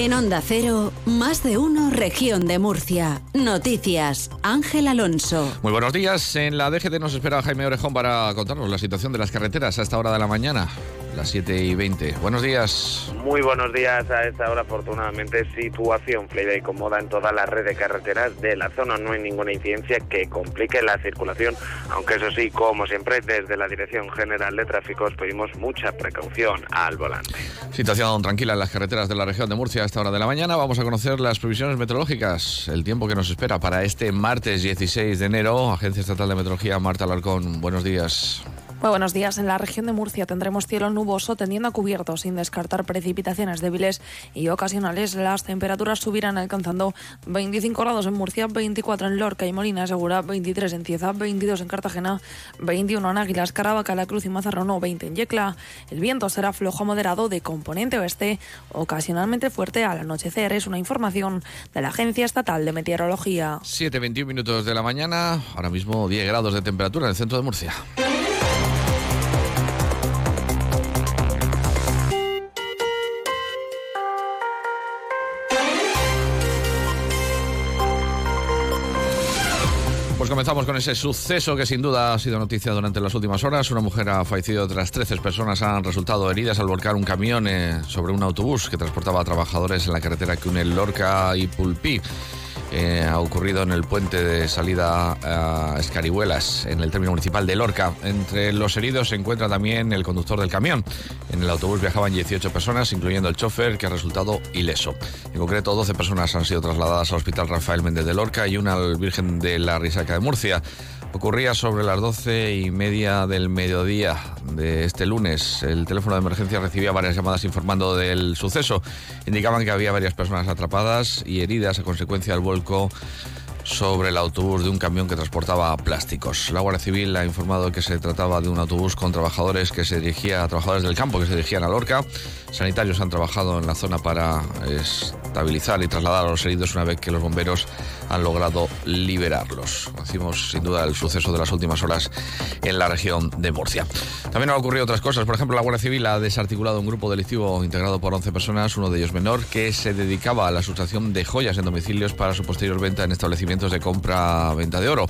En Onda Cero, más de uno, región de Murcia. Noticias, Ángel Alonso. Muy buenos días. En la DGT nos espera Jaime Orejón para contarnos la situación de las carreteras a esta hora de la mañana las 7 y 20. Buenos días. Muy buenos días. A esta hora, afortunadamente, situación fluida y cómoda en toda la red de carreteras de la zona. No hay ninguna incidencia que complique la circulación, aunque eso sí, como siempre, desde la Dirección General de Tráfico pedimos mucha precaución al volante. Situación tranquila en las carreteras de la región de Murcia a esta hora de la mañana. Vamos a conocer las previsiones meteorológicas, el tiempo que nos espera para este martes 16 de enero. Agencia Estatal de Meteorología, Marta Alarcón. Buenos días. Muy buenos días. En la región de Murcia tendremos cielo nuboso tendiendo a cubierto sin descartar precipitaciones débiles y ocasionales. Las temperaturas subirán alcanzando 25 grados en Murcia, 24 en Lorca y Molina Segura, 23 en Cieza, 22 en Cartagena, 21 en Águilas, Caravaca, La Cruz y Mazarrón, 20 en Yecla. El viento será flojo moderado de componente oeste, ocasionalmente fuerte al anochecer. Es una información de la Agencia Estatal de Meteorología. 7.21 minutos de la mañana, ahora mismo 10 grados de temperatura en el centro de Murcia. Comenzamos con ese suceso que sin duda ha sido noticia durante las últimas horas. Una mujer ha fallecido, otras 13 personas han resultado heridas al volcar un camión eh, sobre un autobús que transportaba a trabajadores en la carretera que une Lorca y Pulpí. Ha ocurrido en el puente de salida a Escarihuelas, en el término municipal de Lorca. Entre los heridos se encuentra también el conductor del camión. En el autobús viajaban 18 personas, incluyendo el chofer, que ha resultado ileso. En concreto, 12 personas han sido trasladadas al Hospital Rafael Méndez de Lorca y una al Virgen de la Risaca de Murcia. Ocurría sobre las doce y media del mediodía de este lunes. El teléfono de emergencia recibía varias llamadas informando del suceso. Indicaban que había varias personas atrapadas y heridas a consecuencia del vuelco tylko sobre el autobús de un camión que transportaba plásticos. La Guardia Civil ha informado que se trataba de un autobús con trabajadores que se dirigía a trabajadores del campo que se dirigían a Lorca. Sanitarios han trabajado en la zona para estabilizar y trasladar a los heridos una vez que los bomberos han logrado liberarlos. Conocimos sin duda el suceso de las últimas horas en la región de Murcia. También han ocurrido otras cosas. Por ejemplo, la Guardia Civil ha desarticulado un grupo delictivo integrado por 11 personas, uno de ellos menor, que se dedicaba a la sustracción de joyas en domicilios para su posterior venta en establecimientos de compra-venta de oro.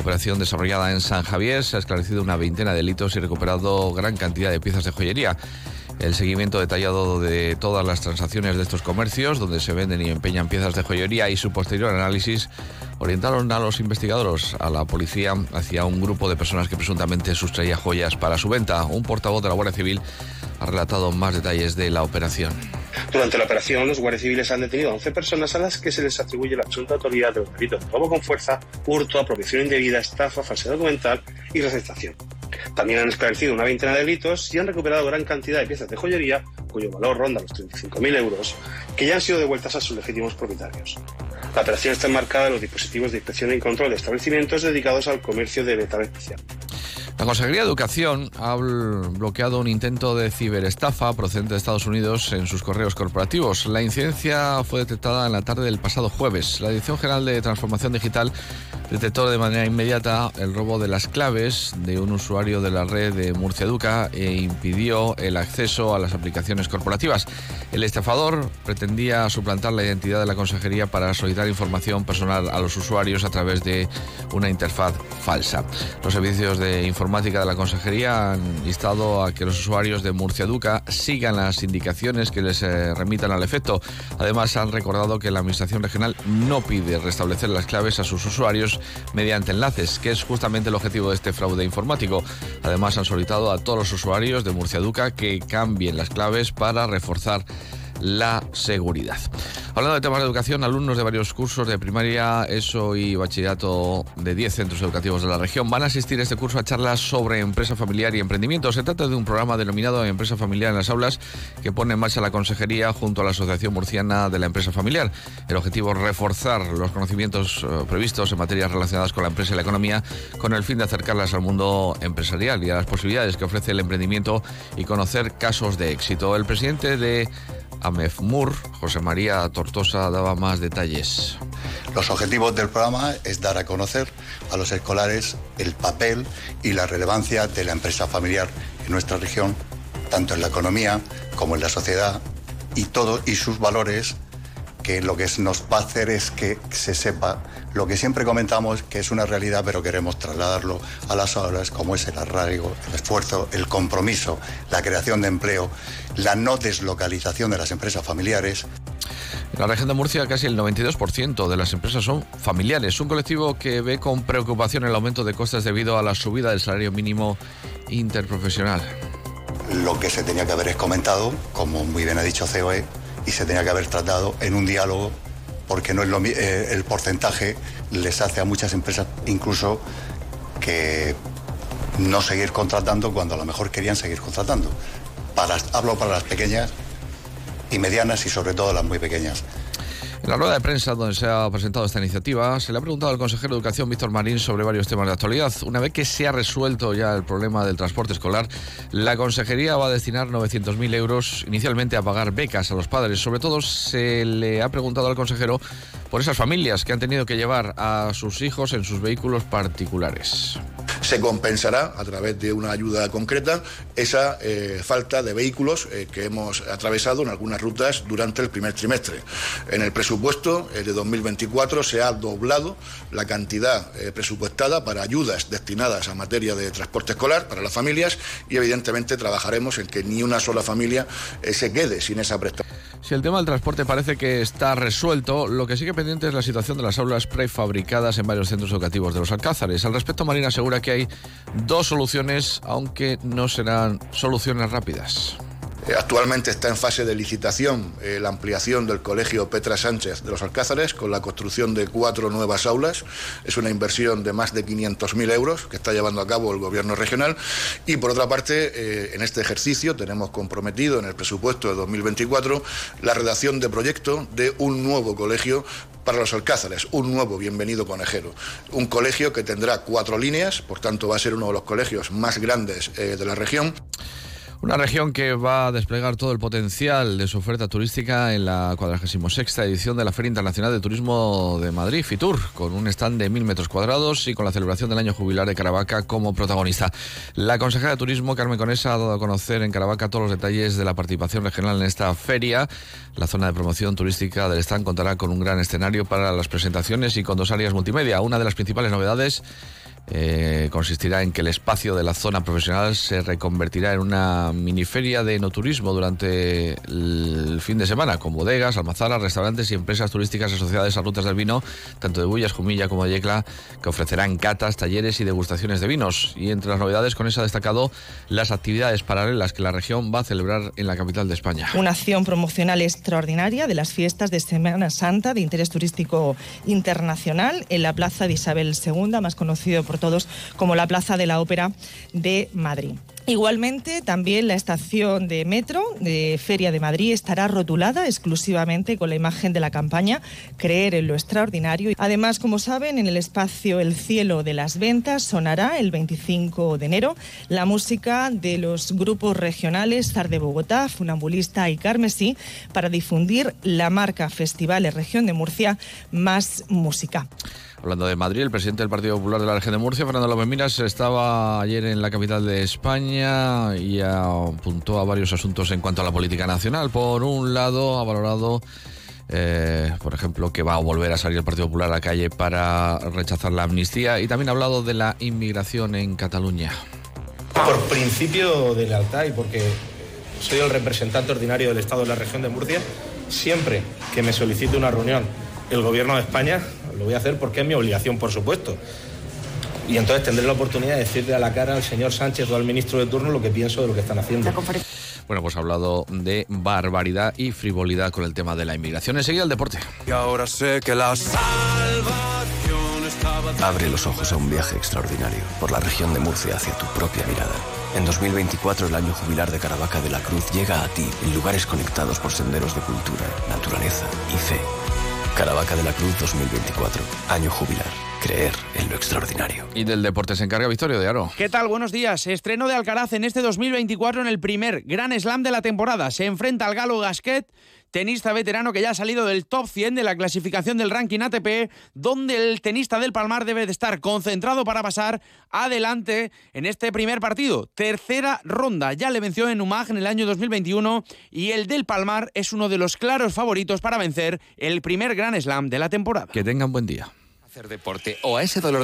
Operación desarrollada en San Javier se ha esclarecido una veintena de delitos y recuperado gran cantidad de piezas de joyería el seguimiento detallado de todas las transacciones de estos comercios, donde se venden y empeñan piezas de joyería y su posterior análisis orientaron a los investigadores, a la policía, hacia un grupo de personas que presuntamente sustraía joyas para su venta. Un portavoz de la Guardia Civil ha relatado más detalles de la operación. Durante la operación, los guardias civiles han detenido a 11 personas a las que se les atribuye la absoluta autoridad de los delitos de robo con fuerza, hurto, apropiación indebida, estafa, falsedad documental y receptación. También han esclarecido una veintena de delitos y han recuperado gran cantidad de piezas de joyería, cuyo valor ronda los 35.000 euros, que ya han sido devueltas a sus legítimos propietarios. La operación está enmarcada en los dispositivos de inspección y control de establecimientos dedicados al comercio de metal especial. La Consejería de Educación ha bloqueado un intento de ciberestafa procedente de Estados Unidos en sus correos corporativos. La incidencia fue detectada en la tarde del pasado jueves. La Dirección General de Transformación Digital detectó de manera inmediata el robo de las claves de un usuario de la red de Murcia Educa e impidió el acceso a las aplicaciones corporativas. El estafador pretendía suplantar la identidad de la consejería para solicitar información personal a los usuarios a través de una interfaz falsa. Los servicios de información informática de la Consejería han instado a que los usuarios de Murcia Duca sigan las indicaciones que les eh, remitan al efecto. Además, han recordado que la Administración Regional no pide restablecer las claves a sus usuarios mediante enlaces, que es justamente el objetivo de este fraude informático. Además, han solicitado a todos los usuarios de Murcia Duca que cambien las claves para reforzar la seguridad. Hablando de temas de educación, alumnos de varios cursos de primaria, ESO y bachillerato de 10 centros educativos de la región van a asistir a este curso a charlas sobre empresa familiar y emprendimiento. Se trata de un programa denominado Empresa Familiar en las Aulas que pone en marcha la Consejería junto a la Asociación Murciana de la Empresa Familiar. El objetivo es reforzar los conocimientos eh, previstos en materias relacionadas con la empresa y la economía con el fin de acercarlas al mundo empresarial y a las posibilidades que ofrece el emprendimiento y conocer casos de éxito. El presidente de AMEFMUR, José María Tortosa, daba más detalles. Los objetivos del programa es dar a conocer a los escolares el papel y la relevancia de la empresa familiar en nuestra región, tanto en la economía como en la sociedad y todo y sus valores que lo que nos va a hacer es que se sepa lo que siempre comentamos que es una realidad, pero queremos trasladarlo a las aulas, como es el arraigo, el esfuerzo, el compromiso, la creación de empleo, la no deslocalización de las empresas familiares. En la región de Murcia casi el 92% de las empresas son familiares, un colectivo que ve con preocupación el aumento de costes debido a la subida del salario mínimo interprofesional. Lo que se tenía que haber es comentado, como muy bien ha dicho COE, y se tenía que haber tratado en un diálogo porque no es lo, eh, el porcentaje les hace a muchas empresas incluso que no seguir contratando cuando a lo mejor querían seguir contratando. Hablo para las pequeñas y medianas y sobre todo las muy pequeñas. En la rueda de prensa donde se ha presentado esta iniciativa, se le ha preguntado al consejero de Educación, Víctor Marín, sobre varios temas de actualidad. Una vez que se ha resuelto ya el problema del transporte escolar, la consejería va a destinar 900.000 euros inicialmente a pagar becas a los padres. Sobre todo se le ha preguntado al consejero por esas familias que han tenido que llevar a sus hijos en sus vehículos particulares se compensará a través de una ayuda concreta esa eh, falta de vehículos eh, que hemos atravesado en algunas rutas durante el primer trimestre. En el presupuesto eh, de 2024 se ha doblado la cantidad presupuestada para ayudas destinadas a materia de transporte escolar para las familias y evidentemente trabajaremos en que ni una sola familia se quede sin esa prestación. Si el tema del transporte parece que está resuelto, lo que sigue pendiente es la situación de las aulas prefabricadas en varios centros educativos de los Alcázares. Al respecto, Marina asegura que hay dos soluciones, aunque no serán soluciones rápidas. Eh, actualmente está en fase de licitación eh, la ampliación del Colegio Petra Sánchez de los Alcázares con la construcción de cuatro nuevas aulas. Es una inversión de más de 500.000 euros que está llevando a cabo el Gobierno regional. Y por otra parte, eh, en este ejercicio tenemos comprometido en el presupuesto de 2024 la redacción de proyecto de un nuevo colegio para los Alcázares, un nuevo bienvenido conejero. Un colegio que tendrá cuatro líneas, por tanto va a ser uno de los colegios más grandes de la región. Una región que va a desplegar todo el potencial de su oferta turística en la 46 edición de la Feria Internacional de Turismo de Madrid, FITUR, con un stand de mil metros cuadrados y con la celebración del año jubilar de Caravaca como protagonista. La consejera de Turismo, Carmen Conesa, ha dado a conocer en Caravaca todos los detalles de la participación regional en esta feria. La zona de promoción turística del stand contará con un gran escenario para las presentaciones y con dos áreas multimedia. Una de las principales novedades eh, consistirá en que el espacio de la zona profesional se reconvertirá en una miniferia de enoturismo durante el fin de semana, con bodegas, almazaras, restaurantes y empresas turísticas asociadas a rutas del vino, tanto de Bullas, Jumilla como de Yecla, que ofrecerán catas, talleres y degustaciones de vinos. Y entre las novedades, con eso ha destacado las actividades paralelas que la región va a celebrar en la capital de España. Una acción promocional extraordinaria de las fiestas de Semana Santa de interés turístico internacional en la Plaza de Isabel II, más conocido por todos como la Plaza de la Ópera de Madrid. Igualmente, también la estación de metro de Feria de Madrid estará rotulada exclusivamente con la imagen de la campaña Creer en lo extraordinario. Además, como saben, en el espacio El cielo de las ventas sonará el 25 de enero la música de los grupos regionales Zar de Bogotá, Funambulista y Carmesí para difundir la marca Festivales Región de Murcia Más Música. Hablando de Madrid, el presidente del Partido Popular de la región de Murcia, Fernando López Miras, estaba ayer en la capital de España y apuntó a varios asuntos en cuanto a la política nacional. Por un lado, ha valorado eh, por ejemplo, que va a volver a salir el Partido Popular a la calle para rechazar la amnistía y también ha hablado de la inmigración en Cataluña. Por principio de lealtad y porque soy el representante ordinario del Estado de la región de Murcia, siempre que me solicite una reunión el Gobierno de España, lo voy a hacer porque es mi obligación, por supuesto. Y entonces tendré la oportunidad de decirle a la cara al señor Sánchez o al ministro de turno lo que pienso de lo que están haciendo. Bueno, pues ha hablado de barbaridad y frivolidad con el tema de la inmigración. Enseguida el deporte. Y ahora sé que la Abre los ojos a un viaje extraordinario por la región de Murcia hacia tu propia mirada. En 2024 el año jubilar de Caravaca de la Cruz llega a ti en lugares conectados por senderos de cultura, naturaleza y fe. Caravaca de la Cruz 2024, año jubilar. creer en lo extraordinario. Y del deporte se encarga Victorio de Aro. ¿Qué tal? Buenos días. Estreno de Alcaraz en este 2024 en el primer Gran Slam de la temporada. Se enfrenta al galo Gasquet tenista veterano que ya ha salido del top 100 de la clasificación del ranking ATP, donde el tenista del Palmar debe de estar concentrado para pasar adelante en este primer partido. Tercera ronda, ya le venció en Umag en el año 2021 y el del Palmar es uno de los claros favoritos para vencer el primer Gran Slam de la temporada. Que tengan buen día. Hacer deporte o a ese dolor de